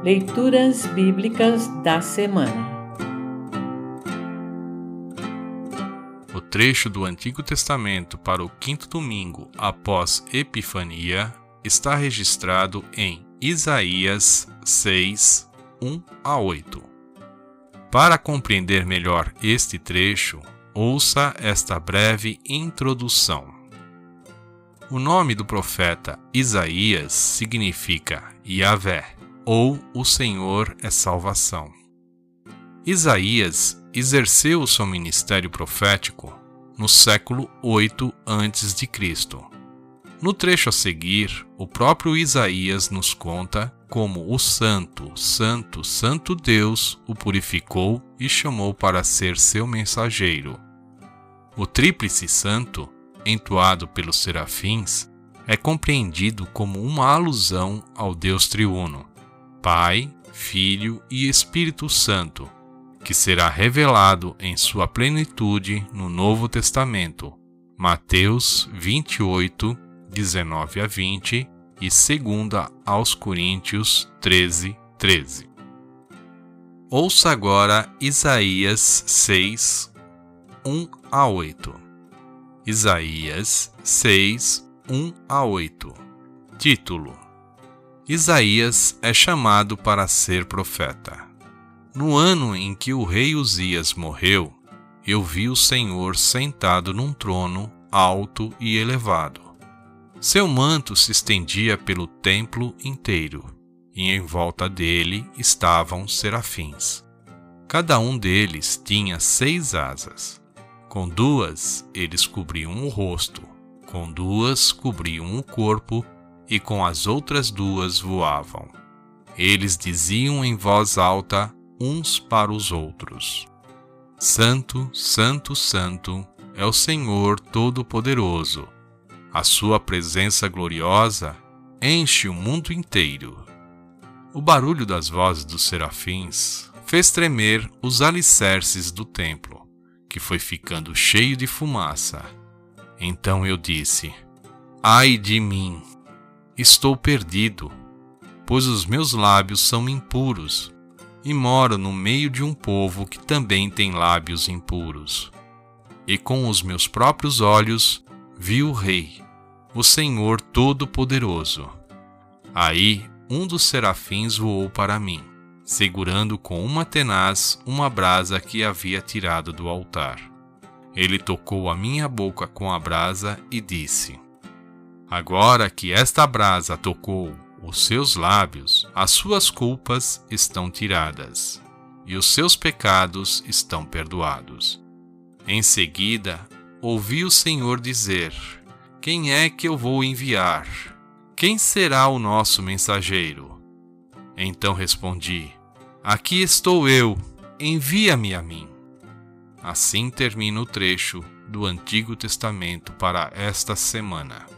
Leituras Bíblicas da Semana O trecho do Antigo Testamento para o quinto domingo após Epifania está registrado em Isaías 6, 1 a 8. Para compreender melhor este trecho, ouça esta breve introdução. O nome do profeta Isaías significa Yahvé ou o Senhor é salvação. Isaías exerceu seu ministério profético no século 8 a.C. No trecho a seguir, o próprio Isaías nos conta como o Santo, Santo, Santo Deus o purificou e chamou para ser seu mensageiro. O Tríplice Santo, entoado pelos serafins, é compreendido como uma alusão ao Deus triuno, Pai, Filho e Espírito Santo, que será revelado em sua plenitude no Novo Testamento, Mateus 28, 19 a 20 e 2 aos Coríntios 13, 13. Ouça agora Isaías 6, 1 a 8. Isaías 6, 1 a 8. Título Isaías é chamado para ser profeta. No ano em que o rei Uzias morreu, eu vi o Senhor sentado num trono alto e elevado. Seu manto se estendia pelo templo inteiro, e em volta dele estavam serafins. Cada um deles tinha seis asas. Com duas eles cobriam o rosto, com duas cobriam o corpo e com as outras duas voavam. Eles diziam em voz alta uns para os outros: Santo, Santo, Santo é o Senhor Todo-Poderoso. A sua presença gloriosa enche o mundo inteiro. O barulho das vozes dos serafins fez tremer os alicerces do templo, que foi ficando cheio de fumaça. Então eu disse: Ai de mim! Estou perdido, pois os meus lábios são impuros e moro no meio de um povo que também tem lábios impuros. E com os meus próprios olhos vi o Rei, o Senhor Todo-Poderoso. Aí um dos serafins voou para mim, segurando com uma tenaz uma brasa que havia tirado do altar. Ele tocou a minha boca com a brasa e disse: Agora que esta brasa tocou os seus lábios, as suas culpas estão tiradas e os seus pecados estão perdoados. Em seguida, ouvi o Senhor dizer: Quem é que eu vou enviar? Quem será o nosso mensageiro? Então respondi: Aqui estou eu, envia-me a mim. Assim termina o trecho do Antigo Testamento para esta semana.